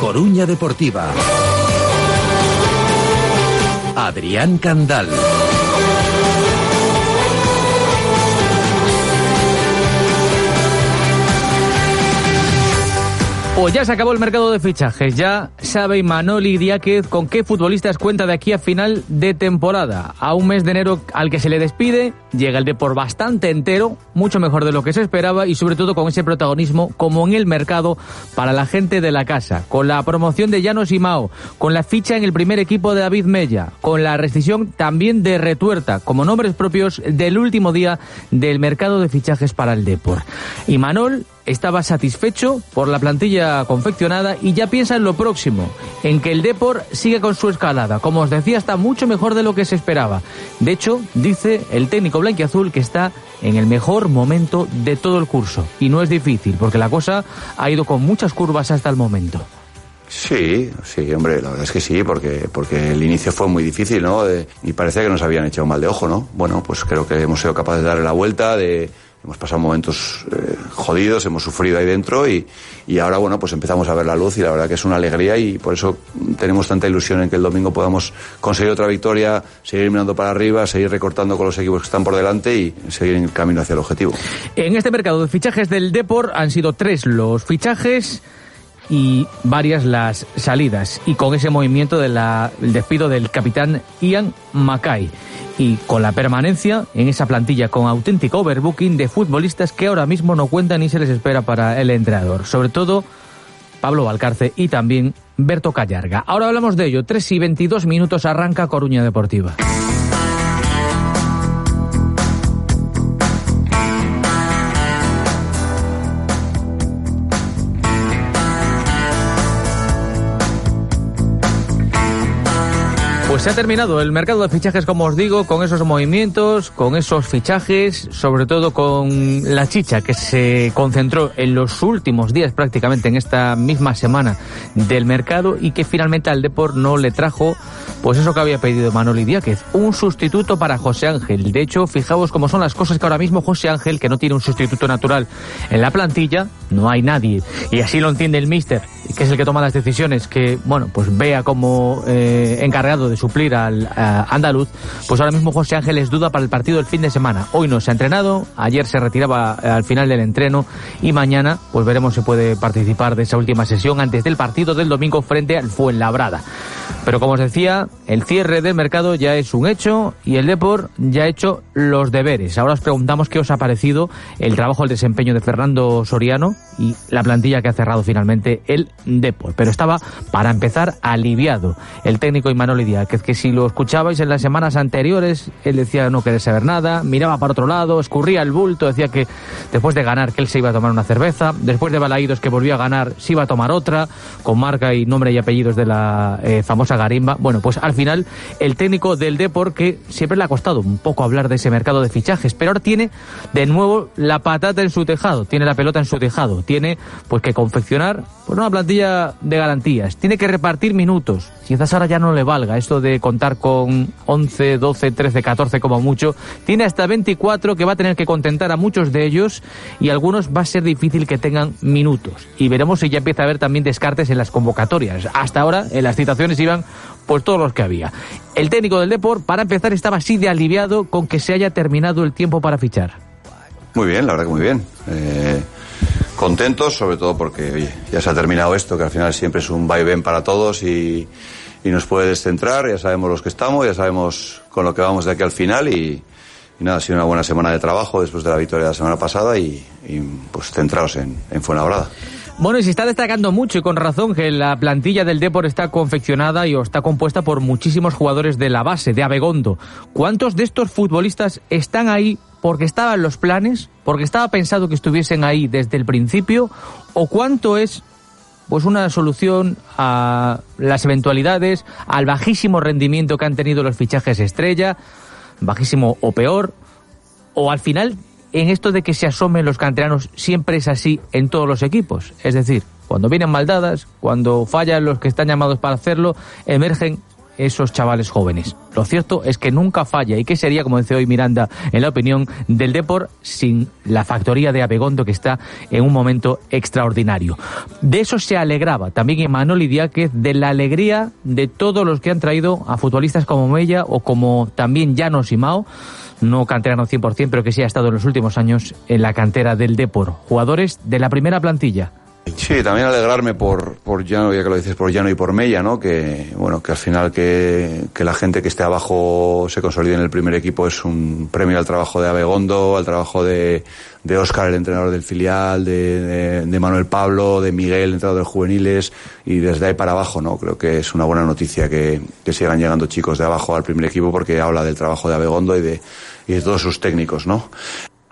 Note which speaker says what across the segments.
Speaker 1: Coruña Deportiva. Adrián Candal.
Speaker 2: Pues ya se acabó el mercado de fichajes. Ya sabe Manoli Diáquez con qué futbolistas cuenta de aquí a final de temporada. A un mes de enero al que se le despide, llega el de por bastante entero, mucho mejor de lo que se esperaba y sobre todo con ese protagonismo como en el mercado para la gente de la casa. Con la promoción de Llanos y Mao, con la ficha en el primer equipo de David Mella, con la rescisión también de Retuerta, como nombres propios del último día del mercado de fichajes para el Depor. Y Manol estaba satisfecho por la plantilla confeccionada y ya piensa en lo próximo, en que el Depor sigue con su escalada. Como os decía, está mucho mejor de lo que se esperaba. De hecho, dice el técnico blanquiazul que está en el mejor momento de todo el curso. Y no es difícil, porque la cosa ha ido con muchas curvas hasta el momento.
Speaker 3: Sí, sí, hombre, la verdad es que sí, porque, porque el inicio fue muy difícil, ¿no? y parecía que nos habían echado mal de ojo, ¿no? Bueno, pues creo que hemos sido capaces de darle la vuelta, de, hemos pasado momentos eh, jodidos, hemos sufrido ahí dentro y, y, ahora, bueno, pues empezamos a ver la luz y la verdad que es una alegría y por eso tenemos tanta ilusión en que el domingo podamos conseguir otra victoria, seguir mirando para arriba, seguir recortando con los equipos que están por delante y seguir en camino hacia el objetivo.
Speaker 2: En este mercado de fichajes del Depor han sido tres los fichajes y varias las salidas y con ese movimiento del despido del capitán Ian Mackay y con la permanencia en esa plantilla con auténtico overbooking de futbolistas que ahora mismo no cuentan ni se les espera para el entrenador. Sobre todo Pablo Valcarce y también Berto Callarga. Ahora hablamos de ello. 3 y 22 minutos arranca Coruña Deportiva. Pues se ha terminado el mercado de fichajes, como os digo, con esos movimientos, con esos fichajes, sobre todo con la chicha que se concentró en los últimos días prácticamente en esta misma semana del mercado y que finalmente al Deport no le trajo pues eso que había pedido Manoli Díaz, un sustituto para José Ángel. De hecho, fijaos cómo son las cosas que ahora mismo José Ángel, que no tiene un sustituto natural en la plantilla, no hay nadie. Y así lo entiende el míster, que es el que toma las decisiones, que, bueno, pues vea como eh, encargado de suplir al andaluz, pues ahora mismo José Ángel es duda para el partido del fin de semana. Hoy no se ha entrenado, ayer se retiraba eh, al final del entreno y mañana pues veremos si puede participar de esa última sesión antes del partido del domingo frente al Fuenlabrada. Pero como os decía, el cierre del mercado ya es un hecho y el Depor ya ha hecho los deberes. Ahora os preguntamos qué os ha parecido el trabajo, el desempeño de Fernando Soriano y la plantilla que ha cerrado finalmente el Depor. Pero estaba, para empezar, aliviado el técnico Imanol Díaz, que, si lo escuchabais en las semanas anteriores, él decía no querer saber nada, miraba para otro lado, escurría el bulto, decía que después de ganar que él se iba a tomar una cerveza, después de Balaídos que volvió a ganar, se iba a tomar otra, con marca y nombre y apellidos de la eh, famosa Garimba. Bueno, pues al final el técnico del Depor que siempre le ha costado un poco hablar de ese mercado de fichajes, pero ahora tiene de nuevo la patata en su tejado, tiene la pelota en su tejado, tiene pues que confeccionar pues, una plantilla de garantías, tiene que repartir minutos. Quizás ahora ya no le valga esto de contar con 11, 12, 13, 14 como mucho. Tiene hasta 24 que va a tener que contentar a muchos de ellos y algunos va a ser difícil que tengan minutos. Y veremos si ya empieza a haber también descartes en las convocatorias. Hasta ahora en las citaciones iban pues todos los que había. El técnico del Deport, para empezar, estaba así de aliviado con que se haya terminado el tiempo para fichar.
Speaker 3: Muy bien, la verdad que muy bien. Eh, contentos, sobre todo porque oye, ya se ha terminado esto, que al final siempre es un vaivén para todos y, y, nos puede descentrar, ya sabemos los que estamos, ya sabemos con lo que vamos de aquí al final y, nada, ha sido una buena semana de trabajo después de la victoria de la semana pasada y, y pues centrados en, en Fuenlabrada.
Speaker 2: Bueno, y se está destacando mucho y con razón que la plantilla del Depor está confeccionada y está compuesta por muchísimos jugadores de la base, de Abegondo. ¿Cuántos de estos futbolistas están ahí porque estaban los planes, porque estaba pensado que estuviesen ahí desde el principio, o cuánto es pues una solución a las eventualidades, al bajísimo rendimiento que han tenido los fichajes estrella, bajísimo o peor, o al final en esto de que se asomen los canteranos siempre es así en todos los equipos. Es decir, cuando vienen maldadas, cuando fallan los que están llamados para hacerlo, emergen esos chavales jóvenes. Lo cierto es que nunca falla. ¿Y qué sería, como dice hoy Miranda, en la opinión del Depor sin la factoría de Abegondo que está en un momento extraordinario? De eso se alegraba también Emanuel Idiáquez, de la alegría de todos los que han traído a futbolistas como Mella o como también Llanos y Mao no canterano 100%, pero que sí ha estado en los últimos años en la cantera del Depor. Jugadores de la primera plantilla.
Speaker 3: Sí, también alegrarme por, por Llano, ya que lo dices, por Llano y por Mella, ¿no? Que, bueno, que al final que, que la gente que esté abajo se consolide en el primer equipo es un premio al trabajo de Abegondo, al trabajo de, de Óscar, el entrenador del filial, de, de, de, Manuel Pablo, de Miguel, el entrenador de juveniles, y desde ahí para abajo, ¿no? Creo que es una buena noticia que, que sigan llegando chicos de abajo al primer equipo porque habla del trabajo de Abegondo y de, y de todos sus técnicos, ¿no?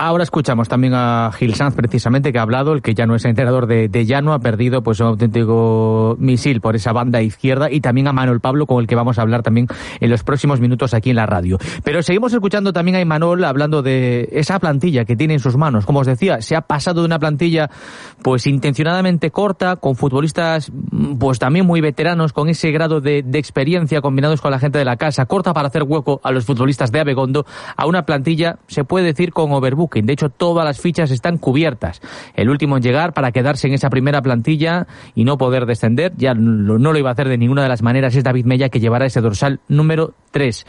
Speaker 2: Ahora escuchamos también a Gil Sanz, precisamente, que ha hablado, el que ya no es entrenador de, de Llano, ha perdido pues un auténtico misil por esa banda izquierda, y también a Manuel Pablo, con el que vamos a hablar también en los próximos minutos aquí en la radio. Pero seguimos escuchando también a Imanol hablando de esa plantilla que tiene en sus manos. Como os decía, se ha pasado de una plantilla pues intencionadamente corta, con futbolistas pues también muy veteranos, con ese grado de, de experiencia combinados con la gente de la casa, corta para hacer hueco a los futbolistas de Abegondo, a una plantilla, se puede decir, con overbook de hecho, todas las fichas están cubiertas. El último en llegar para quedarse en esa primera plantilla y no poder descender, ya no lo iba a hacer de ninguna de las maneras, es David Mella que llevará ese dorsal número 3.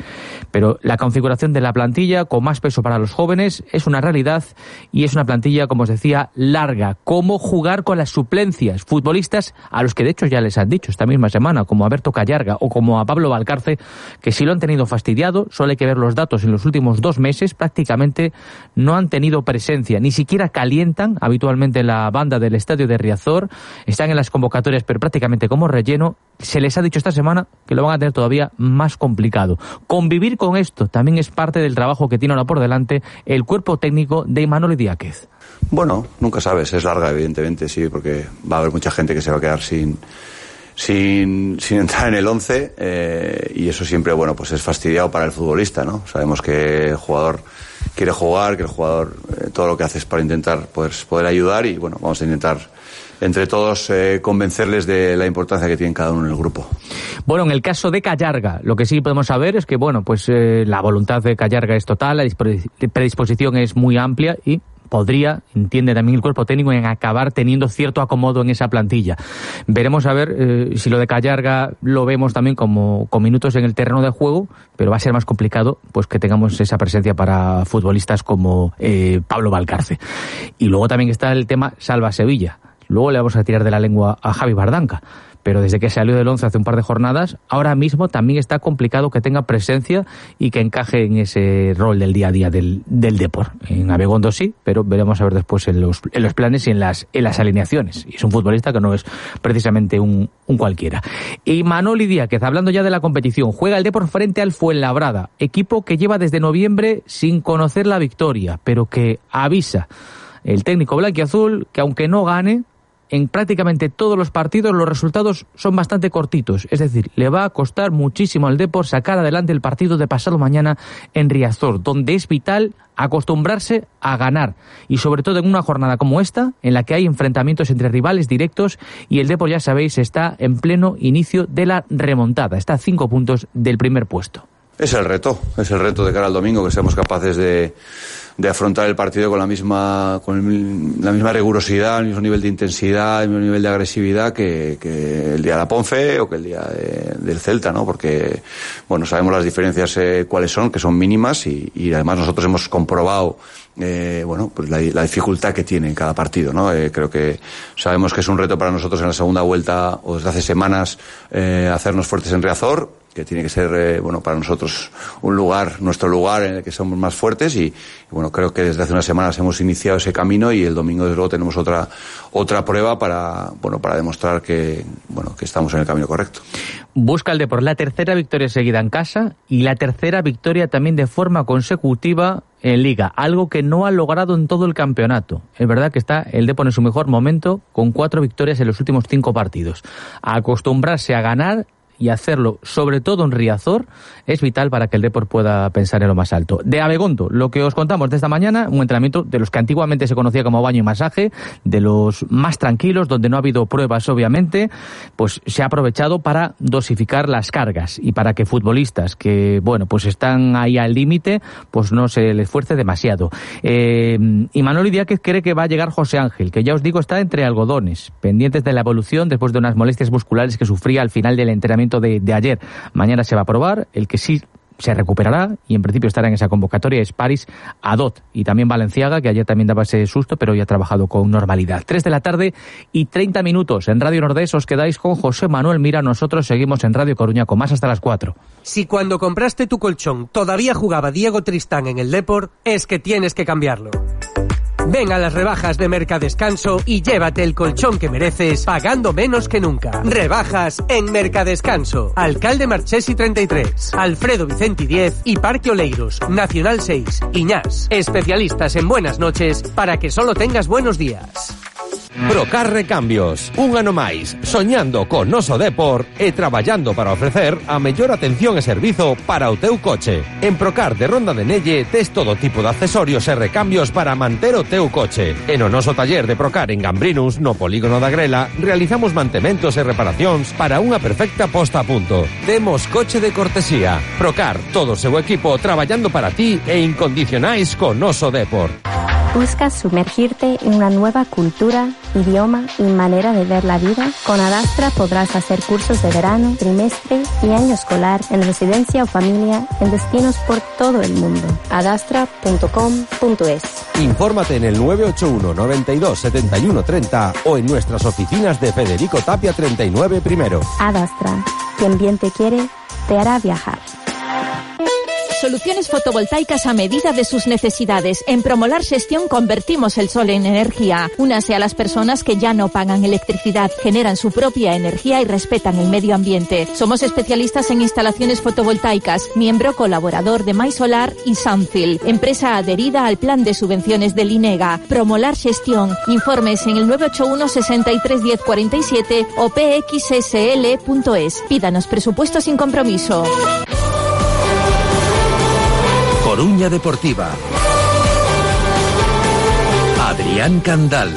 Speaker 2: Pero la configuración de la plantilla, con más peso para los jóvenes, es una realidad y es una plantilla, como os decía, larga. ¿Cómo jugar con las suplencias? Futbolistas a los que de hecho ya les han dicho esta misma semana, como a Berto Callarga o como a Pablo Valcarce, que si lo han tenido fastidiado, solo hay que ver los datos en los últimos dos meses, prácticamente no han tenido presencia, ni siquiera calientan habitualmente la banda del estadio de Riazor, están en las convocatorias pero prácticamente como relleno, se les ha dicho esta semana que lo van a tener todavía más complicado. Convivir con esto también es parte del trabajo que tiene ahora por delante el cuerpo técnico de Imanol Díaz.
Speaker 3: Bueno, nunca sabes, es larga evidentemente, sí, porque va a haber mucha gente que se va a quedar sin sin, sin entrar en el 11 eh, y eso siempre, bueno, pues es fastidiado para el futbolista, ¿no? Sabemos que el jugador quiere jugar, que el jugador eh, todo lo que hace es para intentar poder, poder ayudar y bueno, vamos a intentar entre todos eh, convencerles de la importancia que tiene cada uno en el grupo.
Speaker 2: Bueno, en el caso de Callarga, lo que sí podemos saber es que bueno, pues eh, la voluntad de Callarga es total, la predisposición es muy amplia y podría, entiende también el cuerpo técnico, en acabar teniendo cierto acomodo en esa plantilla. Veremos a ver eh, si lo de Callarga lo vemos también como con minutos en el terreno de juego, pero va a ser más complicado pues que tengamos esa presencia para futbolistas como eh, Pablo Valcarce. Y luego también está el tema Salva Sevilla. Luego le vamos a tirar de la lengua a Javi Bardanca pero desde que salió del 11 hace un par de jornadas, ahora mismo también está complicado que tenga presencia y que encaje en ese rol del día a día del, del Depor. En Abegondo sí, pero veremos a ver después en los, en los planes y en las, en las alineaciones. Y es un futbolista que no es precisamente un, un cualquiera. Y Manoli Díaz, hablando ya de la competición, juega el Depor frente al Fuenlabrada, equipo que lleva desde noviembre sin conocer la victoria, pero que avisa el técnico blanquiazul que aunque no gane, en prácticamente todos los partidos los resultados son bastante cortitos. Es decir, le va a costar muchísimo al Depor sacar adelante el partido de pasado mañana en Riazor, donde es vital acostumbrarse a ganar. Y sobre todo en una jornada como esta, en la que hay enfrentamientos entre rivales directos y el Depor, ya sabéis, está en pleno inicio de la remontada. Está a cinco puntos del primer puesto.
Speaker 3: Es el reto, es el reto de cara al domingo, que seamos capaces de de afrontar el partido con la misma, con el, la misma rigurosidad, el mismo nivel de intensidad, el mismo nivel de agresividad que, el día de la Ponfe o que el día de, del Celta, ¿no? Porque, bueno, sabemos las diferencias eh, cuáles son, que son mínimas y, además nosotros hemos comprobado eh, bueno, pues la, dificultad que tiene en cada partido, ¿no? Eh, creo que sabemos que es un reto para nosotros en la segunda vuelta o desde hace semanas eh, hacernos fuertes en Reazor que tiene que ser, eh, bueno, para nosotros un lugar, nuestro lugar en el que somos más fuertes y, bueno, creo que desde hace unas semanas hemos iniciado ese camino y el domingo desde luego tenemos otra, otra prueba para, bueno, para demostrar que, bueno, que estamos en el camino correcto.
Speaker 2: Busca el por la tercera victoria seguida en casa y la tercera victoria también de forma consecutiva en Liga, algo que no ha logrado en todo el campeonato. Es verdad que está el Depor en su mejor momento con cuatro victorias en los últimos cinco partidos. acostumbrarse a ganar y hacerlo, sobre todo en Riazor, es vital para que el Depor pueda pensar en lo más alto. De Abegondo, lo que os contamos de esta mañana, un entrenamiento de los que antiguamente se conocía como baño y masaje, de los más tranquilos, donde no ha habido pruebas, obviamente, pues se ha aprovechado para dosificar las cargas y para que futbolistas que, bueno, pues están ahí al límite, pues no se les esfuerce demasiado. Eh, y Manuel Idiáquez cree que va a llegar José Ángel, que ya os digo está entre algodones, pendientes de la evolución después de unas molestias musculares que sufría al final del entrenamiento de, ayer. Mañana se va a probar, el que sí se recuperará y en principio estará en esa convocatoria es Paris Adot y también Valenciaga, que ayer también daba ese susto, pero hoy ha trabajado con normalidad. Tres de la tarde y 30 minutos en Radio Nordés os quedáis con José Manuel Mira, nosotros seguimos en Radio Coruña con más hasta las 4.
Speaker 4: Si cuando compraste tu colchón todavía jugaba Diego Tristán en el Deport, es que tienes que cambiarlo. Ven a las rebajas de Mercadescanso y llévate el colchón que mereces pagando menos que nunca. Rebajas en Mercadescanso. Alcalde Marchesi 33, Alfredo Vicenti 10 y Parque Oleiros, Nacional 6, Iñás. Especialistas en buenas noches para que solo tengas buenos días.
Speaker 1: Procar Recambios, un ano máis, soñando con noso Depor e traballando para ofrecer a mellor atención e servizo para o teu coche. En Procar de Ronda de Nelle tes todo tipo de accesorios e recambios para manter o teu coche. E no noso taller de Procar en Gambrinus, no polígono da Grela, realizamos mantementos e reparacións para unha perfecta posta a punto. Temos coche de cortesía. Procar, todo o seu equipo traballando para ti e incondicionais con noso Depor.
Speaker 5: ¿Buscas sumergirte en una nueva cultura, idioma y manera de ver la vida? Con Adastra podrás hacer cursos de verano, trimestre y año escolar en residencia o familia en destinos por todo el mundo. adastra.com.es
Speaker 1: Infórmate en el 981 92 71 30 o en nuestras oficinas de Federico Tapia 39 primero.
Speaker 5: Adastra. Quien bien te quiere, te hará viajar.
Speaker 6: Soluciones fotovoltaicas a medida de sus necesidades. En Promolar Gestión convertimos el sol en energía. Únase a las personas que ya no pagan electricidad, generan su propia energía y respetan el medio ambiente. Somos especialistas en instalaciones fotovoltaicas, miembro colaborador de MySolar y Sunfield, empresa adherida al plan de subvenciones del INEGA. Promolar Gestión. Informes en el 981 63 10 47 o pxsl.es. Pídanos presupuesto sin compromiso.
Speaker 1: Coruña Deportiva. Adrián Candal.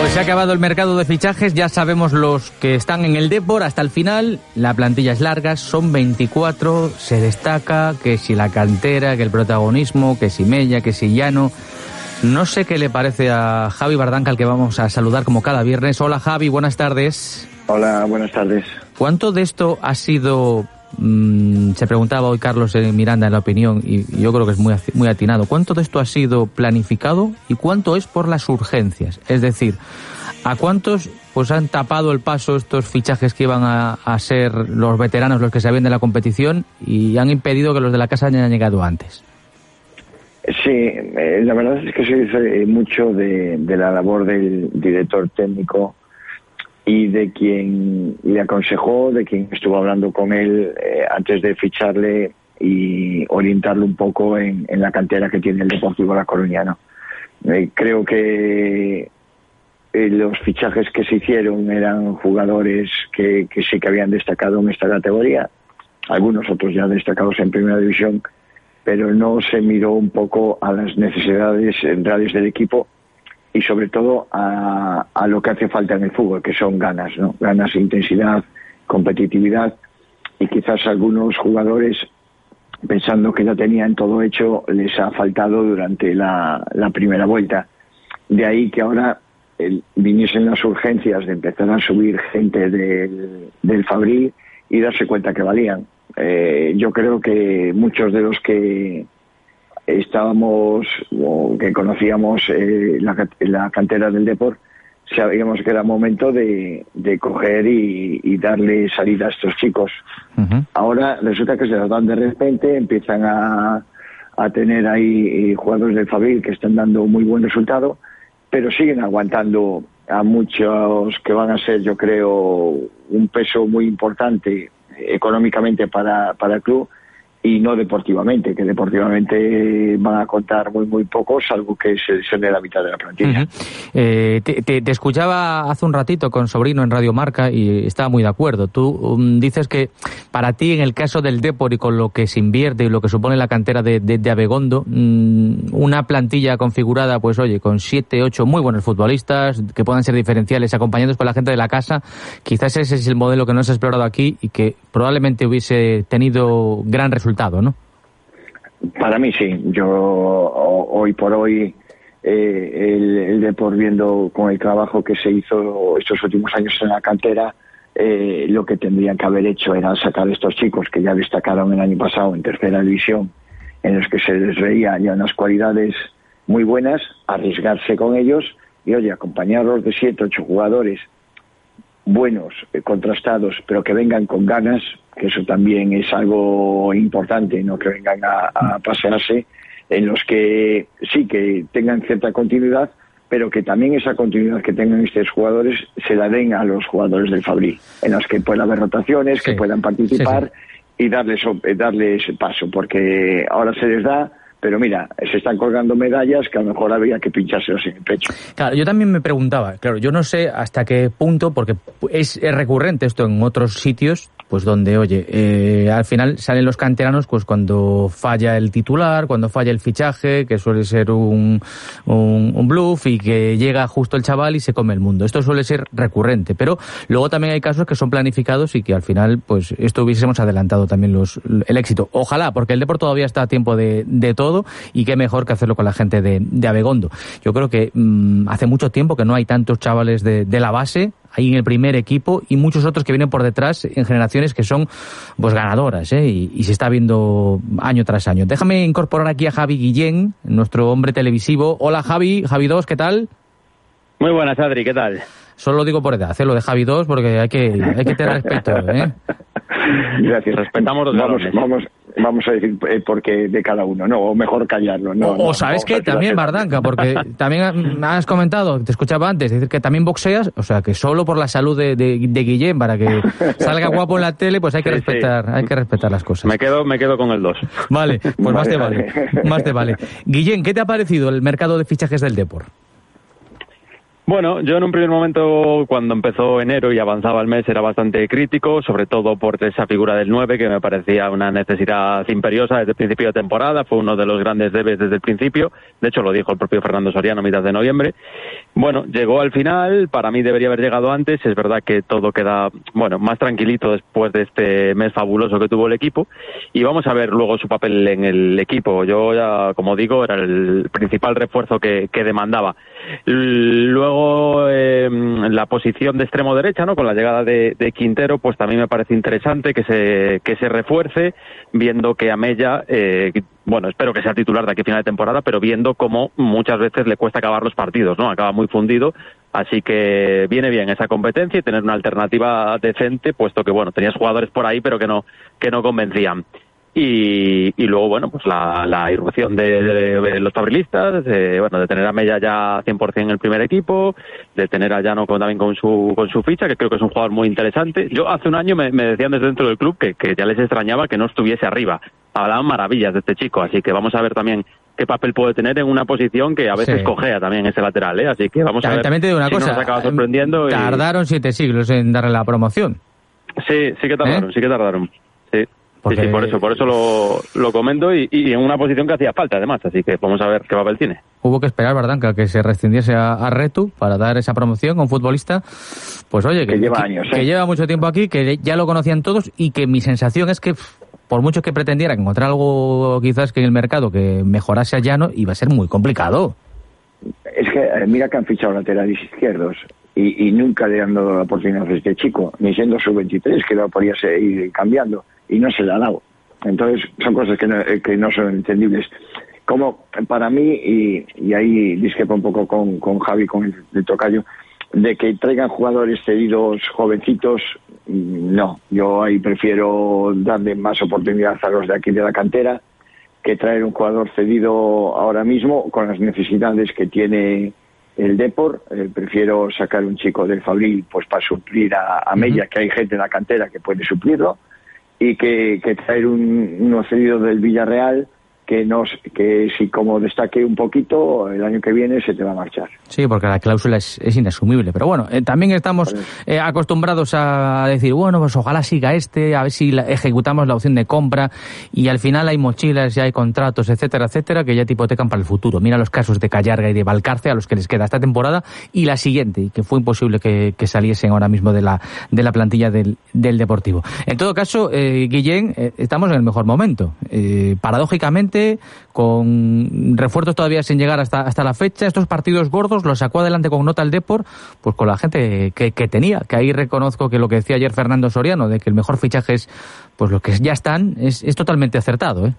Speaker 2: Pues se ha acabado el mercado de fichajes, ya sabemos los que están en el Depor hasta el final. La plantilla es larga, son 24, se destaca que si la cantera, que el protagonismo, que si Mella, que si Llano. No sé qué le parece a Javi Bardanca, al que vamos a saludar como cada viernes. Hola Javi, buenas tardes.
Speaker 7: Hola, buenas tardes.
Speaker 2: ¿Cuánto de esto ha sido, mm, se preguntaba hoy Carlos Miranda en la opinión, y yo creo que es muy, muy atinado, ¿cuánto de esto ha sido planificado y cuánto es por las urgencias? Es decir, ¿a cuántos pues han tapado el paso estos fichajes que iban a, a ser los veteranos los que se habían de la competición y han impedido que los de la casa hayan llegado antes?
Speaker 7: Sí, eh, la verdad es que se dice mucho de, la labor del director técnico y de quien le aconsejó, de quien estuvo hablando con él eh, antes de ficharle y orientarlo un poco en, la cantera que tiene el Deportivo La Coruña. Eh, creo que los fichajes que se hicieron eran jugadores que sí que habían destacado en esta categoría, algunos otros ya destacados en Primera División pero no se miró un poco a las necesidades reales del equipo y sobre todo a, lo que hace falta en el fútbol, que son ganas, ¿no? Ganas, intensidad, competitividad y quizás algunos jugadores pensando que ya tenían todo hecho les ha faltado durante la, primera vuelta. De ahí que ahora viniesen las urgencias de empezar a subir gente del Fabril y darse cuenta que valían eh, yo creo que muchos de los que estábamos o que conocíamos eh, la, cantera del deporte sabíamos que era momento de, coger y, darle salida a estos chicos. Ahora resulta que se las dan de repente, empiezan a, a tener ahí eh, jugadores del Fabril que están dando muy buen resultado, pero siguen aguantando a muchos que van a ser, yo creo, un peso muy importante económicamente para, para el club y no deportivamente, que deportivamente van a contar muy muy poco, salvo que se lesione la mitad de la plantilla.
Speaker 2: Eh, te, escuchaba hace un ratito con Sobrino en Radio Marca y estaba muy de acuerdo. Tú um, dices que para ti, en el caso del Depor y con lo que se invierte y lo que supone la cantera de, de, Abegondo, mm, una plantilla configurada, pues oye, con siete, ocho muy buenos futbolistas que puedan ser diferenciales, acompañados por la gente de la casa, quizás ese es el modelo que no se ha explorado aquí y que probablemente hubiese tenido gran resultado ¿no?
Speaker 7: Para mí sí. Yo hoy por hoy eh, el, el viendo con el trabajo que se hizo estos últimos años en la cantera, eh, lo que tendrían que haber hecho era sacar a estos chicos que ya destacaron el año pasado en tercera división, en los que se les veía ya unas cualidades muy buenas, arriesgarse con ellos y oye, acompañarlos de siete, ocho jugadores buenos, eh, contrastados, pero que vengan con ganas, que eso también es algo importante, no que vengan a, pasearse, en los que sí que tengan cierta continuidad, pero que también esa continuidad que tengan estos jugadores se la den a los jugadores del Fabril, en las que pueda haber rotaciones, que puedan participar y darles, eh, darles paso, porque ahora se les da pero mira, se están colgando medallas que a lo mejor había que pinchárselos en el pecho.
Speaker 2: Claro, yo también me preguntaba, claro, yo no sé hasta qué punto, porque es recurrente esto en otros sitios, pues donde, oye, eh, al final salen los canteranos pues cuando falla el titular, cuando falla el fichaje, que suele ser un, un, bluff y que llega justo el chaval y se come el mundo. Esto suele ser recurrente, pero luego también hay casos que son planificados y que al final, pues esto hubiésemos adelantado también los, el éxito. Ojalá, porque el deporte todavía está a tiempo de, de todo y qué mejor que hacerlo con la gente de, de Abegondo. Yo creo que mm, hace mucho tiempo que no hay tantos chavales de, de la base ahí en el primer equipo y muchos otros que vienen por detrás en generaciones que son pues ganadoras ¿eh? y, se está viendo año tras año. Déjame incorporar aquí a Javi Guillén, nuestro hombre televisivo. Hola Javi, Javi 2, ¿qué tal?
Speaker 8: Muy buenas, Adri, ¿qué tal?
Speaker 2: Solo lo digo por edad, ¿eh? lo de Javi 2 porque hay que, hay que tener respeto. ¿eh?
Speaker 7: Gracias. Respetamos los vamos, vamos, vamos a decir eh, porque de cada uno, no, o mejor callarlo. No,
Speaker 2: o, sabes que también, Bardanca, porque también has comentado, te escuchaba antes, decir que también boxeas, o sea, que solo por la salud de, de, Guillén, para que salga guapo en la tele, pues hay que respetar hay que respetar las cosas.
Speaker 8: Me quedo, me quedo con el 2.
Speaker 2: Vale, pues más te vale. Más te vale. Guillén, ¿qué te ha parecido el mercado de fichajes del Depor?
Speaker 8: Bueno, yo en un primer momento, cuando empezó enero y avanzaba el mes, era bastante crítico, sobre todo por esa figura del 9, que me parecía una necesidad imperiosa desde el principio de temporada. Fue uno de los grandes debes desde el principio. De hecho, lo dijo el propio Fernando Soriano a mitad de noviembre. Bueno, llegó al final. Para mí debería haber llegado antes. Es verdad que todo queda, bueno, más tranquilito después de este mes fabuloso que tuvo el equipo. Y vamos a ver luego su papel en el equipo. Yo ya, como digo, era el principal refuerzo que, que demandaba. Luego, eh, la posición de extremo derecha, ¿no? Con la llegada de, Quintero, pues también me parece interesante que se, que se refuerce, viendo que a Mella, eh, bueno, espero que sea titular de aquí a final de temporada, pero viendo cómo muchas veces le cuesta acabar los partidos, ¿no? Acaba muy fundido, así que viene bien esa competencia y tener una alternativa decente, puesto que, bueno, tenías jugadores por ahí, pero que no, que no convencían. Y, y, luego, bueno, pues la, la irrupción de, los fabrilistas, de, bueno, de tener a Mella ya 100% en el primer equipo, de tener a Llano con, también con su, con su ficha, que creo que es un jugador muy interesante. Yo hace un año me, me decían desde dentro del club que, que ya les extrañaba que no estuviese arriba. Hablaban maravillas de este chico, así que vamos a ver también qué papel puede tener en una posición que a veces cogea también ese lateral, ¿eh? Así que vamos a ver
Speaker 2: también te digo una
Speaker 8: si
Speaker 2: cosa,
Speaker 8: nos acaba sorprendiendo.
Speaker 2: Tardaron siete siglos en darle la promoción.
Speaker 8: Sí, sí que tardaron, ¿Eh? sí que tardaron. Sí. Sí, por eso, por eso lo, lo comento y, en una posición que hacía falta además, así que vamos a ver qué papel tiene.
Speaker 2: Hubo que esperar, ¿verdad? Que se rescindiese a, Retu para dar esa promoción a un futbolista, pues oye,
Speaker 7: que, lleva años,
Speaker 2: que,
Speaker 7: ¿eh?
Speaker 2: lleva mucho tiempo aquí, que ya lo conocían todos y que mi sensación es que por mucho que pretendiera encontrar algo quizás que en el mercado que mejorase a Llano, iba a ser muy complicado.
Speaker 7: Es que eh, mira que han fichado laterales izquierdos y, nunca le han dado la oportunidad a este chico, ni siendo su 23 que lo podía seguir cambiando y no se le ha dado. Entonces, son cosas que no, eh, que no son entendibles. Como para mí, y, y ahí disquepo un poco con, con Javi, con el, tocayo, de que traigan jugadores cedidos jovencitos, no. Yo ahí prefiero darle más oportunidad a los de aquí de la cantera que traer un jugador cedido ahora mismo con las necesidades que tiene el Depor, eh, prefiero sacar un chico del Fabril pues para suplir a, a Mella, que hay gente en la cantera que puede suplirlo, y que, que traer un, uno cedido del Villarreal que nos que si como destaque un poquito el año que viene se te va a marchar.
Speaker 2: Sí, porque la cláusula es, es inasumible. Pero bueno, eh, también estamos eh, acostumbrados a decir, bueno, pues ojalá siga este, a ver si la- ejecutamos la opción de compra y al final hay mochilas y hay contratos, etcétera, etcétera, que ya te hipotecan para el futuro. Mira los casos de Callarga y de Valcarce a los que les queda esta temporada y la siguiente, y que fue imposible que, que saliesen ahora mismo de la, de la plantilla del, del Deportivo. En todo caso, eh, Guillén, eh, estamos en el mejor momento. Eh, con refuerzos todavía sin llegar hasta, hasta la fecha, estos partidos gordos los sacó adelante con nota el Depor, pues con la gente que, que tenía, que ahí reconozco que lo que decía ayer Fernando Soriano, de que el mejor fichaje es pues los que ya están, es, es totalmente acertado, ¿eh?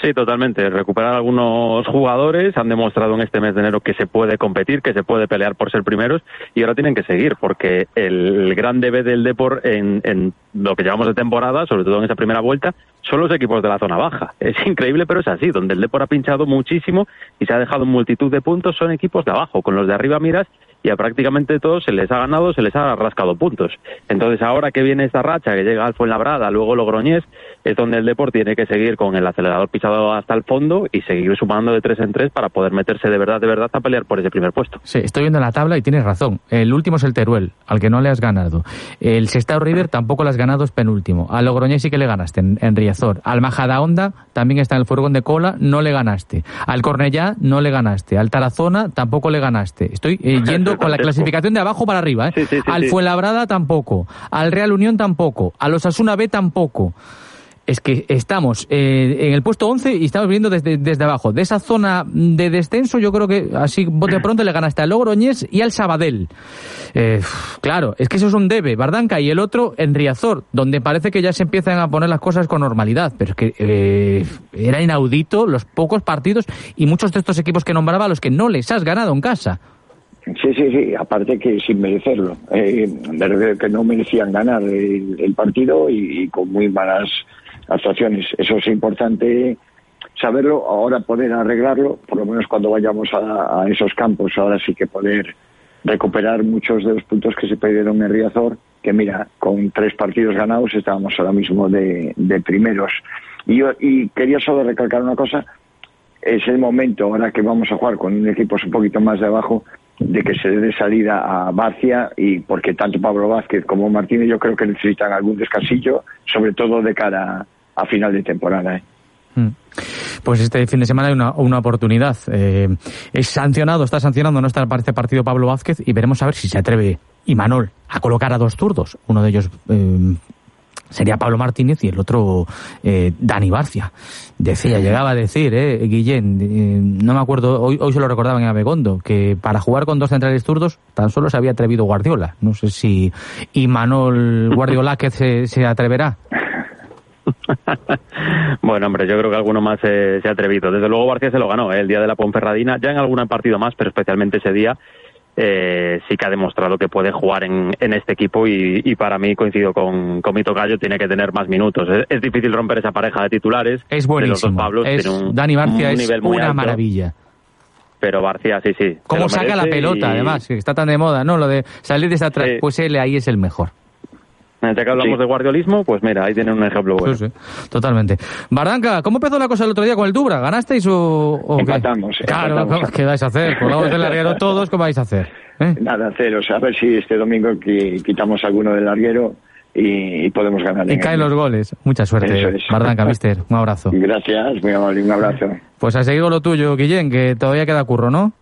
Speaker 8: Sí, totalmente. Recuperar algunos jugadores han demostrado en este mes de enero que se puede competir, que se puede pelear por ser primeros y ahora tienen que seguir porque el gran debe del Depor en, en lo que llevamos de temporada, sobre todo en esa primera vuelta, son los equipos de la zona baja. Es increíble, pero es así. Donde el Depor ha pinchado muchísimo y se ha dejado multitud de puntos son equipos de abajo. Con los de arriba miras y a prácticamente todos se les ha ganado, se les ha rascado puntos. Entonces ahora que viene esta racha, que llega al Fuenlabrada, luego Logroñés, es donde el Depor tiene que seguir con el acelerador pisado hasta el fondo y seguir sumando de tres en tres para poder meterse de verdad, de verdad a pelear por ese primer puesto.
Speaker 2: Sí, estoy viendo la tabla y tienes razón. El último es el Teruel, al que no le has ganado. El Sestao River tampoco le has ganado, es penúltimo. Al Logroñés sí que le ganaste en, en Riazor. Al Majadahonda también está en el furgón de cola, no le ganaste. Al Cornellá no le ganaste. Al Tarazona tampoco le ganaste. Estoy eh, yendo con la clasificación de abajo para arriba. ¿eh?
Speaker 8: Sí, sí, sí,
Speaker 2: al. Fuenlabrada tampoco. Al Real Unión tampoco. Al Osasuna B tampoco. Es que estamos eh, en el puesto 11 y estamos viendo desde, desde abajo. De esa zona de descenso, yo creo que así de pronto le ganaste al Logroñés y al Sabadell. Eh, claro, es que eso es un debe, Bardanca, y el otro en Riazor, donde parece que ya se empiezan a poner las cosas con normalidad. Pero es que eh, era inaudito los pocos partidos y muchos de estos equipos que nombraba a los que no les has ganado en casa.
Speaker 7: Sí, sí, sí, aparte que sin merecerlo. Eh, que no merecían ganar el, el partido y, con muy malas actuaciones. Eso es importante saberlo, ahora poder arreglarlo, por lo menos cuando vayamos a, esos campos, ahora sí que poder recuperar muchos de los puntos que se perdieron en Riazor, que mira, con tres partidos ganados estábamos ahora mismo de, de primeros. Y, yo, y quería solo recalcar una cosa, es el momento, ahora que vamos a jugar con equipos un poquito más de abajo, de que se dé salida a Barcia y porque tanto Pablo Vázquez como Martínez yo creo que necesitan algún descansillo, sobre todo de cara a final de temporada. ¿eh?
Speaker 2: Mm. Pues este fin de semana hay una, una oportunidad. Eh, es sancionado, está sancionando, no está para este partido Pablo Vázquez y veremos a ver si se atreve Imanol a colocar a dos zurdos. Uno de ellos eh, sería Pablo Martínez y el otro eh, Dani Barcia. Decía, llegaba a decir, eh, Guillén, eh, no me acuerdo, hoy, hoy se lo recordaban en Abegondo, que para jugar con dos centrales zurdos tan solo se había atrevido Guardiola. No sé si Imanol Guardioláquez se, se atreverá.
Speaker 8: Bueno, hombre, yo creo que alguno más eh, se ha atrevido. Desde luego Barcia se lo ganó ¿eh? el día de la Ponferradina, ya en algún partido más, pero especialmente ese día eh, sí que ha demostrado que puede jugar en, en este equipo y, y para mí coincido con, con Mito Gallo, tiene que tener más minutos. Es, es difícil romper esa pareja de titulares.
Speaker 2: Es
Speaker 8: de los dos
Speaker 2: buenísimo.
Speaker 8: Pablos,
Speaker 2: Es-
Speaker 8: un-
Speaker 2: Dani Barcia
Speaker 8: un
Speaker 2: es
Speaker 8: nivel muy
Speaker 2: una
Speaker 8: alto,
Speaker 2: maravilla.
Speaker 8: Pero Barcia, sí, sí.
Speaker 2: ¿Cómo saca la pelota,
Speaker 8: y-
Speaker 2: además? Que está tan de moda, ¿no? Lo de salir desde atrás.
Speaker 8: Sí.
Speaker 2: Pues él ahí es el mejor.
Speaker 8: Ya que hablamos
Speaker 7: Sí.
Speaker 8: de guardiolismo, pues mira, ahí tienen un ejemplo bueno.
Speaker 2: Sí, sí, totalmente. Bardanca, ¿cómo empezó la cosa el otro día con el Dubra? ¿Ganasteis o, o qué?
Speaker 7: Empatamos,
Speaker 2: Claro,
Speaker 7: empatamos.
Speaker 2: ¿cómo- ¿qué vais a hacer? Colgados del larguero todos, ¿cómo vais a hacer? ¿Eh?
Speaker 7: Nada, ceros. A ver si este domingo qui- quitamos alguno del larguero y, podemos ganar.
Speaker 2: Y
Speaker 7: en
Speaker 2: caen los goles. Mucha suerte,
Speaker 7: Eso es.
Speaker 2: Bardanca, mister. Un abrazo.
Speaker 7: Gracias, muy amable, un abrazo.
Speaker 2: Pues a seguir con lo tuyo, Guillén, que todavía queda curro, ¿no?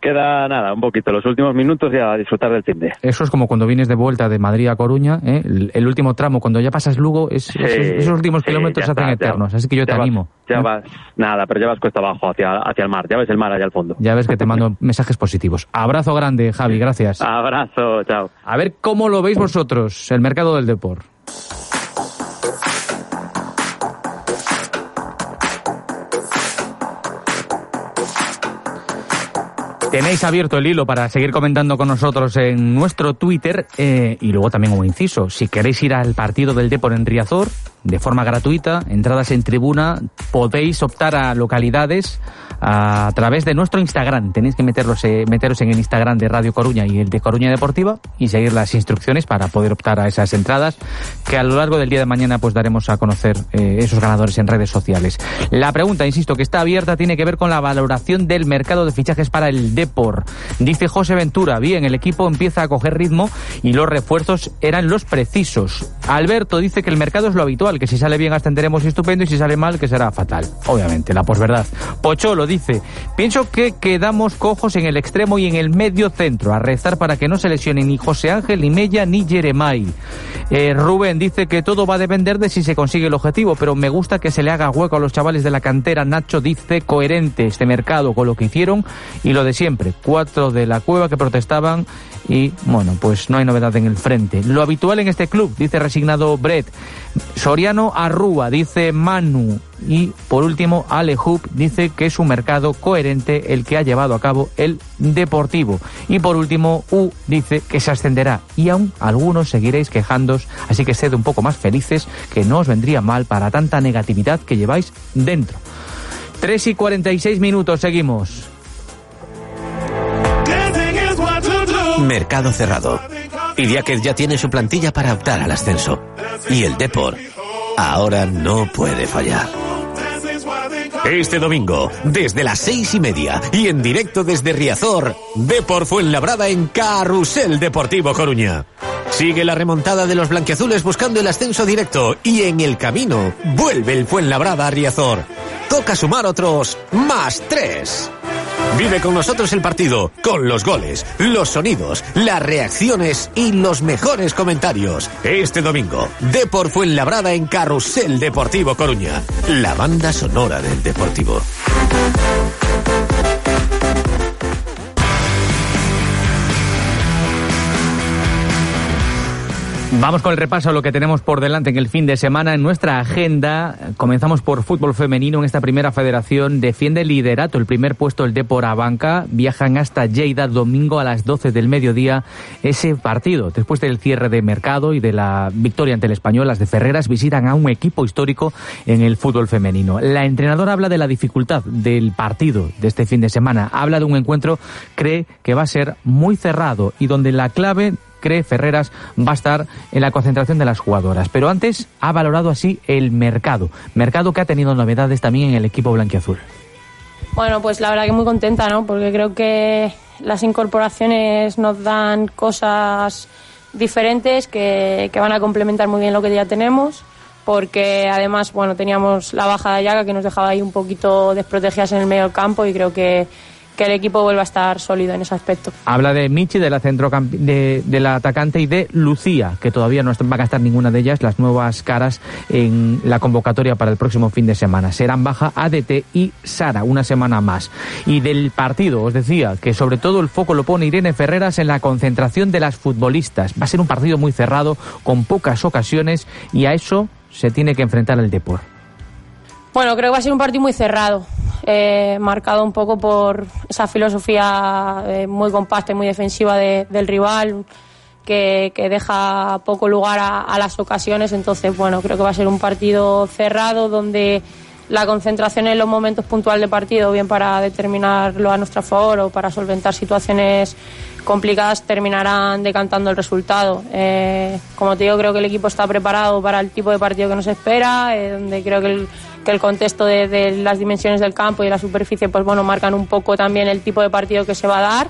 Speaker 8: Queda nada, un poquito, los últimos minutos y a disfrutar del fin de.
Speaker 2: Eso es como cuando vienes de vuelta de Madrid a Coruña, ¿eh? el, el último tramo, cuando ya pasas Lugo, es,
Speaker 8: Sí,
Speaker 2: esos, esos últimos
Speaker 8: sí,
Speaker 2: kilómetros se hacen eternos. Así que yo te
Speaker 8: vas-
Speaker 2: animo.
Speaker 8: Ya
Speaker 2: ¿eh?
Speaker 8: vas, nada, pero ya vas cuesta abajo hacia, hacia el mar, ya ves el mar allá al fondo.
Speaker 2: Ya ves que te mando mensajes positivos. Abrazo grande, Javi, gracias.
Speaker 8: Abrazo, chao.
Speaker 2: A ver cómo lo veis vosotros, el mercado del deporte. Tenéis abierto el hilo para seguir comentando con nosotros en nuestro Twitter eh, y luego también un inciso. Si queréis ir al partido del Depor en Riazor, de forma gratuita, entradas en tribuna, podéis optar a localidades a través de nuestro Instagram. Tenéis que meterlos, eh, meteros en el Instagram de Radio Coruña y el de Coruña Deportiva y seguir las instrucciones para poder optar a esas entradas que a lo largo del día de mañana pues daremos a conocer eh, esos ganadores en redes sociales. La pregunta, insisto, que está abierta tiene que ver con la valoración del mercado de fichajes para el Depor. Dice José Ventura, bien, el equipo empieza a coger ritmo y los refuerzos eran los precisos. Alberto dice que el mercado es lo habitual, que si sale bien ascenderemos estupendo y si sale mal que será fatal. Obviamente, la posverdad. Pocholo dice, pienso que quedamos cojos en el extremo y en el medio centro, a rezar para que no se lesione ni José Ángel, ni Mella, ni Jeremai. Eh, Rubén dice que todo va a depender de si se consigue el objetivo, pero me gusta que se le haga hueco a los chavales de la cantera. Nacho dice coherente este mercado con lo que hicieron y lo de siempre. Cuatro de la cueva que protestaban y bueno, pues no hay novedad en el frente. Lo habitual en este club, dice resignado Brett. Soriano Arrúa, dice Manu. Y por último, Ale Hoop dice que es un mercado coherente el que ha llevado a cabo el Deportivo. Y por último, U dice que se ascenderá. Y aún algunos seguiréis quejándos, así que sed un poco más felices, que no os vendría mal para tanta negatividad que lleváis dentro. 3 y 46 minutos, seguimos.
Speaker 9: Mercado cerrado. Idiáquez ya tiene su plantilla para optar al ascenso. Y el Depor ahora no puede fallar. Este domingo, desde las seis y media y en directo desde Riazor, Depor Fuenlabrada en Carrusel Deportivo Coruña. Sigue la remontada de los blanqueazules buscando el ascenso directo y en el camino vuelve el Fuenlabrada a Riazor. Toca sumar otros más tres. Vive con nosotros el partido, con los goles, los sonidos, las reacciones y los mejores comentarios. Este domingo, Depor Fuenlabrada en Carrusel Deportivo Coruña, la banda sonora del Deportivo.
Speaker 2: Vamos con el repaso a lo que tenemos por delante en el fin de semana. En nuestra agenda comenzamos por fútbol femenino. En esta primera federación defiende el liderato, el primer puesto el Depor Banca. Viajan hasta Lleida domingo a las 12 del mediodía. Ese partido, después del cierre de mercado y de la victoria ante el español, las de Ferreras visitan a un equipo histórico en el fútbol femenino. La entrenadora habla de la dificultad del partido de este fin de semana. Habla de un encuentro, cree que va a ser muy cerrado y donde la clave cree Ferreras va a estar en la concentración de las jugadoras. Pero antes ha valorado así el mercado, mercado que ha tenido novedades también en el equipo blanquiazul.
Speaker 10: Bueno, pues la verdad que muy contenta, ¿no? Porque creo que las incorporaciones nos dan cosas diferentes que, que van a complementar muy bien lo que ya tenemos porque además bueno teníamos la baja de Ayaga que nos dejaba ahí un poquito desprotegidas en el medio del campo y creo que que el equipo vuelva a estar sólido en ese aspecto.
Speaker 2: Habla de Michi, de la de, de, la atacante y de Lucía, que todavía no va a gastar ninguna de ellas las nuevas caras en la convocatoria para el próximo fin de semana. Serán baja ADT y Sara una semana más. Y del partido, os decía que sobre todo el foco lo pone Irene Ferreras en la concentración de las futbolistas. Va a ser un partido muy cerrado, con pocas ocasiones y a eso se tiene que enfrentar el Depor.
Speaker 10: Bueno, creo que va a ser un partido muy cerrado, eh, marcado un poco por esa filosofía eh, muy compacta y muy defensiva del rival, que, deja poco lugar a, las ocasiones. Entonces, bueno, creo que va a ser un partido cerrado donde la concentración en los momentos puntuales de partido, bien para determinarlo a nuestro favor o para solventar situaciones complicadas, terminarán decantando el resultado. Eh, como te digo, creo que el equipo está preparado para el tipo de partido que nos espera, donde creo que el que el contexto de, las dimensiones del campo y de la superficie, pues bueno, marcan un poco también el tipo de partido que se va a dar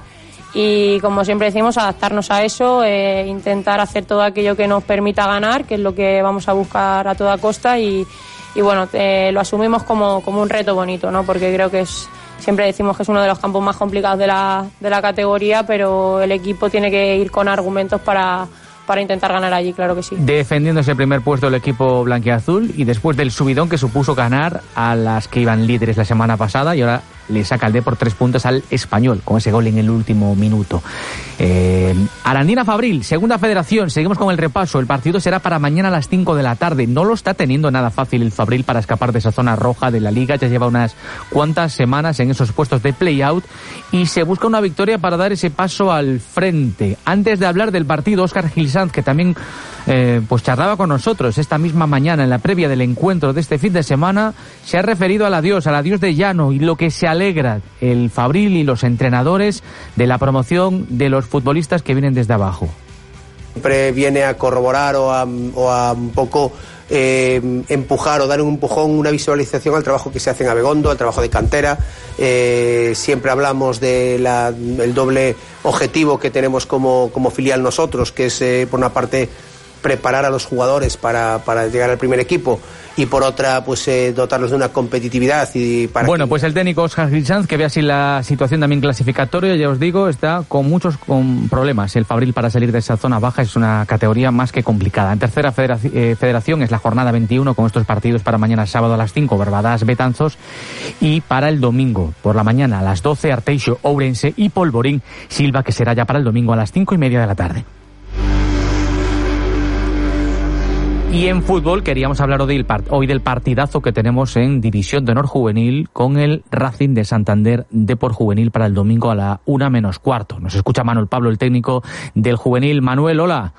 Speaker 10: y como siempre decimos, adaptarnos a eso, eh, intentar hacer todo aquello que nos permita ganar, que es lo que vamos a buscar a toda costa y, bueno, eh, lo asumimos como, como un reto bonito, ¿no? Porque creo que es, siempre decimos que es uno de los campos más complicados de la, de la categoría, pero el equipo tiene que ir con argumentos para para intentar ganar allí, claro que sí.
Speaker 2: Defendiendo ese primer puesto el equipo blanqueazul y después del subidón que supuso ganar a las que iban líderes la semana pasada y ahora le saca el D por tres puntos al español con ese gol en el último minuto. Eh, Arandina Fabril, segunda federación, seguimos con el repaso. El partido será para mañana a las 5 de la tarde. No lo está teniendo nada fácil el Fabril para escapar de esa zona roja de la liga. Ya lleva unas cuantas semanas en esos puestos de play-out y se busca una victoria para dar ese paso al frente. Antes de hablar del partido, Oscar Gilsanz, que también eh, pues charlaba con nosotros esta misma mañana en la previa del encuentro de este fin de semana, se ha referido al adiós, al adiós de Llano y lo que se alegra el Fabril y los entrenadores de la promoción de los futbolistas que vienen desde abajo.
Speaker 11: Siempre viene a corroborar o a, un poco eh, empujar o dar un empujón, una visualización al trabajo que se hace en Abegondo, al trabajo de cantera. Eh, siempre hablamos del doble objetivo que tenemos como, como filial nosotros, que es por una parte preparar a los jugadores para, para llegar al primer equipo y por otra pues eh, dotarlos de una competitividad y para
Speaker 2: bueno pues el técnico Oscar Gilsanz que ve así la situación también clasificatoria ya os digo está con muchos con problemas. El Fabril para salir de esa zona baja es una categoría más que complicada. En tercera eh, federación es la jornada 21 con estos partidos para mañana sábado a las 5 Barbadas Betanzos y para el domingo por la mañana a las 12 Arteixo Ourense y Polvorín Silva que será ya para el domingo a las 5 y media de la tarde Y en fútbol queríamos hablar hoy del partidazo que tenemos en División de Honor Juvenil con el Racing de Santander de por Juvenil para el domingo a la una menos cuarto. Nos escucha Manuel Pablo, el técnico del Juvenil. Manuel, hola.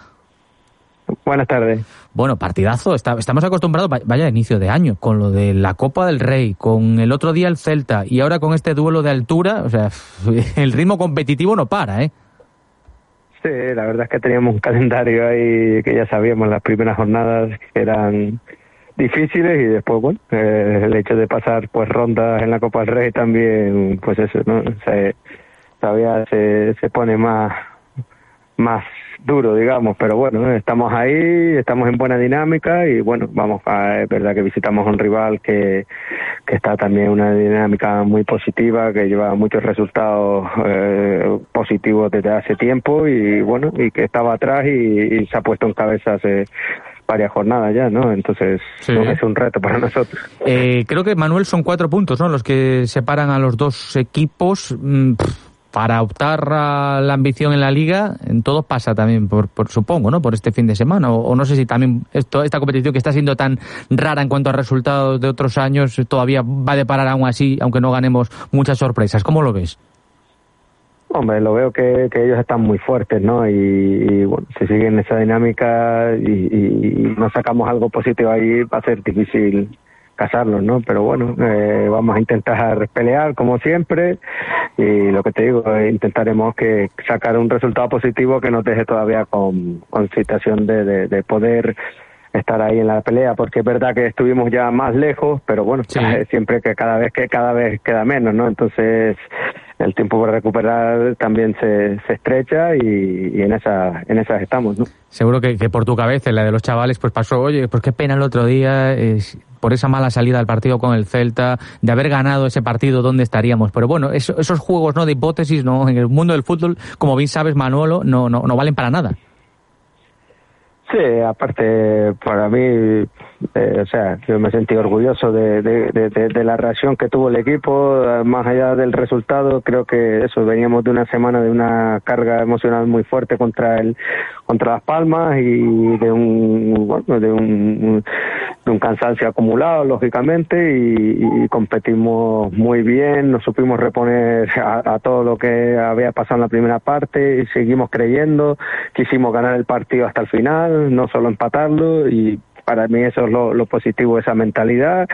Speaker 12: Buenas tardes.
Speaker 2: Bueno, partidazo. estamos acostumbrados, vaya inicio de año, con lo de la Copa del Rey, con el otro día el Celta y ahora con este duelo de altura. O sea, el ritmo competitivo no para, ¿eh?
Speaker 12: Sí, la verdad es que teníamos un calendario ahí que ya sabíamos las primeras jornadas eran difíciles y después, bueno, eh, el hecho de pasar pues rondas en la Copa del Rey también, pues eso, ¿no? Se, todavía se, se pone más, más duro, digamos, pero bueno, estamos ahí, estamos en buena dinámica y bueno, vamos a, es verdad que visitamos a un rival que, que está también en una dinámica muy positiva, que lleva muchos resultados eh, positivos desde hace tiempo y bueno, y que estaba atrás y, se ha puesto en cabeza hace varias jornadas ya, ¿no? Entonces es un reto para nosotros.
Speaker 2: Eh, creo que Manuel son cuatro puntos, ¿no? Los que separan a los dos equipos. Mm, para optar a la ambición en la liga, en todo pasa también, por, supongo, ¿no? Por este fin de semana. O, no sé si también esto, esta competición que está siendo tan rara en cuanto a resultados de otros años todavía va a deparar aún así, aunque no ganemos muchas sorpresas. ¿Cómo lo ves?
Speaker 12: Hombre, lo veo que, ellos están muy fuertes, ¿no? Y, bueno, si siguen esa dinámica y, y, no sacamos algo positivo ahí, va a ser difícil casarlos, ¿no? Pero bueno, eh, vamos a intentar pelear como siempre y lo que te digo, eh, intentaremos que sacar un resultado positivo que nos deje todavía con, con situación de, de, poder estar ahí en la pelea porque es verdad que estuvimos ya más lejos pero bueno siempre que cada vez que cada vez queda menos no entonces el tiempo para recuperar también se, se estrecha y, en esa en esas estamos no
Speaker 2: seguro que, que, por tu cabeza la de los chavales pues pasó oye pues qué pena el otro día por esa mala salida del partido con el Celta, de haber ganado ese partido, ¿dónde estaríamos? Pero bueno, esos juegos no de hipótesis, no en el mundo del fútbol, como bien sabes, Manolo, no, no, no valen para nada.
Speaker 12: Sí, aparte, para mí, eh, o sea, yo me sentí orgulloso de, de, la reacción que tuvo el equipo, más allá del resultado, creo que eso, veníamos de una semana de una carga emocional muy fuerte contra el contra Las Palmas y de un, bueno, de un, de un cansancio acumulado, lógicamente, y, competimos muy bien, nos supimos reponer a todo lo que había pasado en la primera parte y seguimos creyendo, quisimos ganar el partido hasta el final, no solo empatarlo y para mí eso es lo, positivo, esa mentalidad,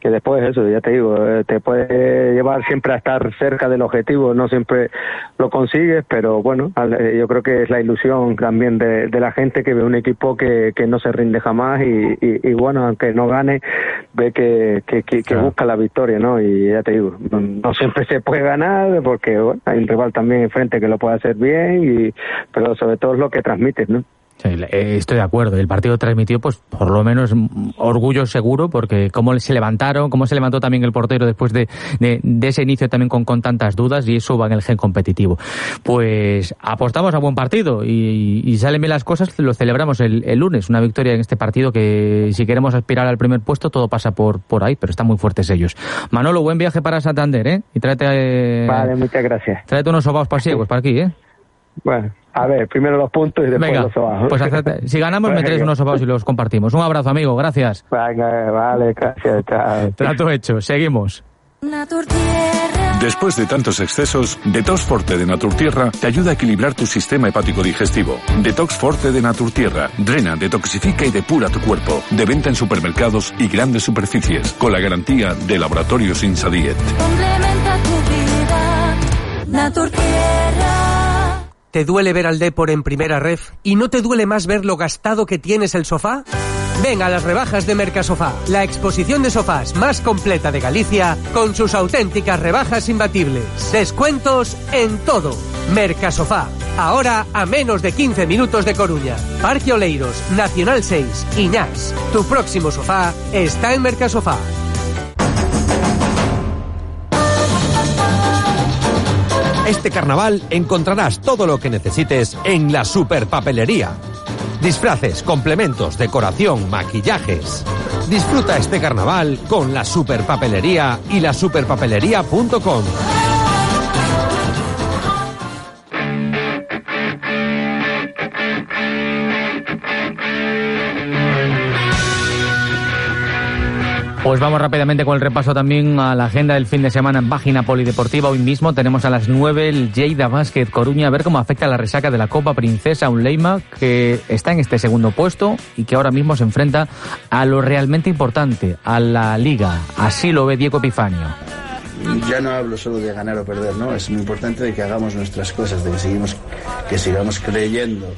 Speaker 12: que después eso, ya te digo, eh, te puede llevar siempre a estar cerca del objetivo, no siempre lo consigues, pero bueno, eh, yo creo que es la ilusión también de, la gente que ve un equipo que, que no se rinde jamás y, y, bueno, aunque no gane, ve que, que, busca la victoria, ¿no? Y ya te digo, no, siempre se puede ganar porque hay un rival también enfrente que lo puede hacer bien, y, pero sobre todo es lo que transmites, ¿no?
Speaker 2: Eh, estoy de acuerdo. El partido transmitió, pues, por lo menos mm, orgullo seguro, porque cómo se levantaron, cómo se levantó también el portero después de, de, ese inicio también con, con, tantas dudas, y eso va en el gen competitivo. Pues apostamos a buen partido y, y salen bien las cosas, lo celebramos el, el, lunes. Una victoria en este partido que, si queremos aspirar al primer puesto, todo pasa por, por ahí, pero están muy fuertes ellos. Manolo, buen viaje para Santander, ¿eh? Y tráete.
Speaker 12: Eh, vale, muchas gracias.
Speaker 2: Tráete unos sobaos pasiegos para aquí, ¿eh?
Speaker 12: Bueno, a ver, primero los puntos y después los sobaos.
Speaker 2: Pues si ganamos, me traes unos sobaos y los compartimos. Un abrazo, amigo, gracias.
Speaker 12: Venga, vale, gracias, chao.
Speaker 2: Trato hecho, seguimos.
Speaker 13: Después de tantos excesos, Detox Forte de Naturtierra te ayuda a equilibrar tu sistema hepático digestivo. Detox Forte de Naturtierra drena, detoxifica y depura tu cuerpo. De venta en supermercados y grandes superficies, con la garantía de Laboratorios Insadiet. Complementa tu
Speaker 4: vida, Naturtierra. ¿Te duele ver al Depor en primera ref y no te duele más ver lo gastado que tienes el sofá? Ven a las rebajas de Mercasofá, la exposición de sofás más completa de Galicia, con sus auténticas rebajas imbatibles. Descuentos en todo. Mercasofá, ahora a menos de 15 minutos de Coruña. Parque Oleiros, Nacional 6, Iñás. Tu próximo sofá está en Mercasofá.
Speaker 1: Este carnaval encontrarás todo lo que necesites en la Superpapelería. Disfraces, complementos, decoración, maquillajes. Disfruta este carnaval con la Superpapelería y la superpapelería.com.
Speaker 2: Pues vamos rápidamente con el repaso también a la agenda del fin de semana en página polideportiva. Hoy mismo tenemos a las 9 el Lleida Basket Coruña a ver cómo afecta la resaca de la Copa Princesa un Leima que está en este segundo puesto y que ahora mismo se enfrenta a lo realmente importante, a la Liga. Así lo ve Diego Epifanio
Speaker 14: ya no hablo solo de ganar o perder, ¿no? Es muy importante de que hagamos nuestras cosas, de que sigamos creyendo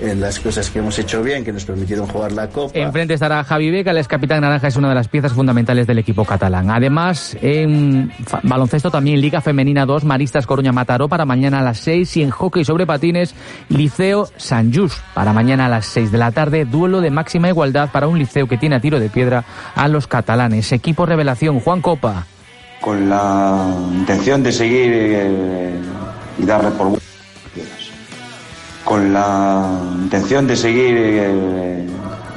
Speaker 14: en las cosas que hemos hecho bien, que nos permitieron jugar la Copa.
Speaker 2: Enfrente estará Javi Beca, el ex capitán naranja es una de las piezas fundamentales del equipo catalán. Además, en baloncesto también Liga Femenina 2, Maristas Coruña Mataró para mañana a las 6 y en hockey sobre patines, Liceo San Just para mañana a las 6 de la tarde, duelo de máxima igualdad para un liceo que tiene a tiro de piedra a los catalanes. Equipo revelación, Juan Copa.
Speaker 15: Con la intención de seguir eh, y darle por con la intención de seguir eh,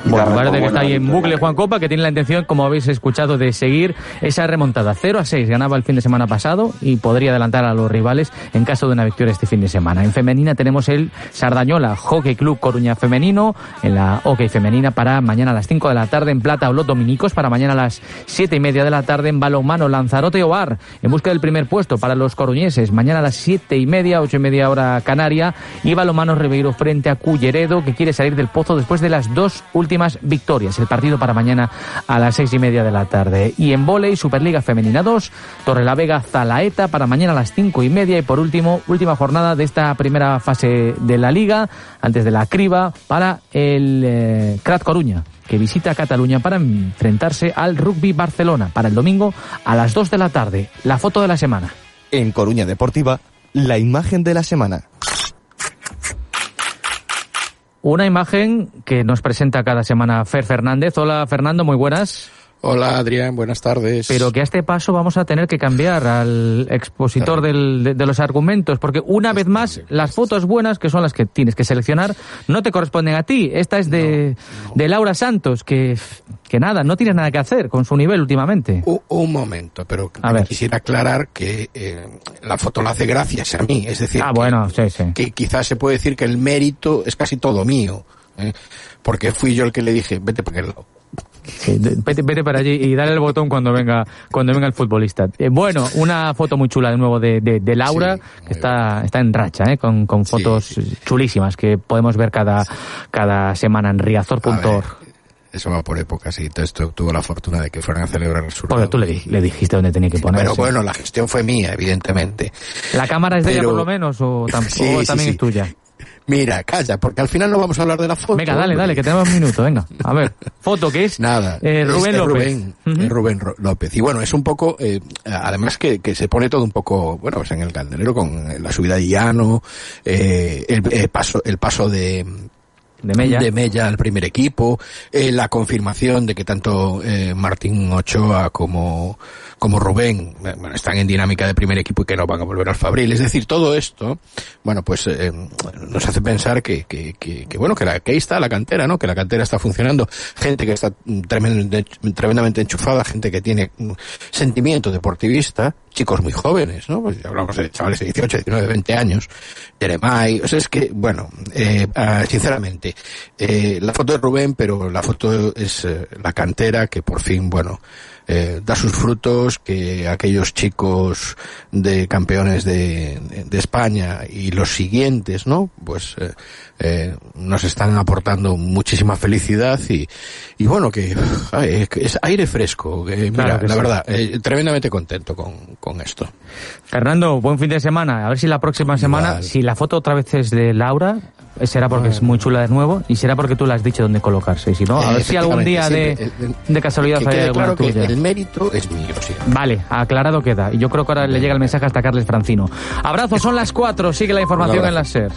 Speaker 2: bueno, parece que está ahí en bucle Juan Copa, que tiene la intención, como habéis escuchado, de seguir esa remontada. 0 a 6 ganaba el fin de semana pasado y podría adelantar a los rivales en caso de una victoria este fin de semana. En femenina tenemos el Sardañola Hockey Club Coruña Femenino, en la Hockey Femenina para mañana a las 5 de la tarde en Plata los Dominicos, para mañana a las 7 y media de la tarde en Balonmano Lanzarote Ovar, en busca del primer puesto para los coruñeses. Mañana a las 7 y media, 8 y media hora Canaria y Balonmano Ribeiro frente a Culleredo, que quiere salir del pozo después de las dos últimas victorias. El partido para mañana a las seis y media de la tarde. Y en volei, Superliga Femenina 2, Torrelavega Zalaeta para mañana a las cinco y media. Y por último, última jornada de esta primera fase de la Liga, antes de la criba, para el eh, Crat Coruña que visita Cataluña para enfrentarse al Rugby Barcelona para el domingo a las 2 de la tarde. La foto de la semana.
Speaker 16: En Coruña Deportiva, la imagen de la semana.
Speaker 2: Una imagen que nos presenta cada semana Fer Fernández. Hola Fernando, muy buenas.
Speaker 17: Hola Adrián, buenas tardes.
Speaker 2: Pero que a este paso vamos a tener que cambiar al expositor del, de, los argumentos, porque una vez más las fotos buenas, que son las que tienes que seleccionar, no te corresponden a ti. Esta es de, de Laura Santos, que, que nada, no tiene nada que hacer con su nivel últimamente.
Speaker 17: un momento, pero quisiera aclarar que eh, la foto la hace gracias a mí, es decir,
Speaker 2: ah, bueno, sí, sí.
Speaker 17: que quizás se puede decir que el mérito es casi todo mío, ¿eh? porque fui yo el que le dije, vete para aquel lado
Speaker 2: vete, vete, para allí y dale el botón cuando venga cuando venga el futbolista. Eh, bueno, una foto muy chula de nuevo de, de, Laura, que está, está en racha, ¿eh? con, con fotos chulísimas que podemos ver cada, cada semana en riazor.org.
Speaker 17: Eso va por épocas y esto tuvo la fortuna de que fueran a celebrar su
Speaker 2: Porque tú le, le, dijiste dónde tenía que poner.
Speaker 17: Pero bueno, la gestión fue mía, evidentemente.
Speaker 2: ¿La cámara es de ella por lo menos o, también es tuya?
Speaker 17: Mira, calla, porque al final no vamos a hablar de la foto.
Speaker 2: Venga, dale, dale, que tenemos un minuto, venga. A ver, foto que es.
Speaker 17: Nada.
Speaker 2: Eh, Rubén López.
Speaker 17: Rubén, Rubén López. Y bueno, es un poco, eh, además que, que, se pone todo un poco, bueno, pues en el candelero con la subida de llano, eh, el, paso, el paso de,
Speaker 2: de Mella.
Speaker 17: al primer equipo, eh, la confirmación de que tanto eh, Martín Ochoa como, como Rubén bueno, están en dinámica de primer equipo y que no van a volver al Fabril. Es decir, todo esto, bueno, pues eh, nos hace pensar que, que, que, bueno, que, la, que ahí está la cantera, ¿no? Que la cantera está funcionando. Gente que está tremendamente, tremendamente enchufada, gente que tiene mm, sentimiento deportivista, chicos muy jóvenes, ¿no? Pues hablamos de chavales de 18, 19, 20 años, Jeremai, o sea, es que, bueno, eh, ah, sinceramente, eh, la foto de Rubén, pero la foto es eh, la cantera que por fin, bueno, eh, da sus frutos, que aquellos chicos de campeones de, de España y los siguientes, ¿no? Pues eh, eh, nos están aportando muchísima felicidad y, y bueno, que ay, es aire fresco. Que, mira,
Speaker 2: que
Speaker 17: la
Speaker 2: sí.
Speaker 17: verdad, eh, tremendamente contento con, con esto.
Speaker 2: Fernando, buen fin de semana. A ver si la próxima semana, si la foto otra vez es de Laura, será porque es muy chula de nuevo y será porque tú le has dicho dónde colocarse. Y si no, a ver si algún día de,
Speaker 17: Efectivamente,
Speaker 2: de casualidad
Speaker 17: que
Speaker 2: hay
Speaker 17: claro que el mérito es mío, sí.
Speaker 2: Vale, aclarado queda. Y yo creo que ahora le llega el mensaje hasta Carles Francino. Abrazo, son las cuatro. Sigue la información en la SER.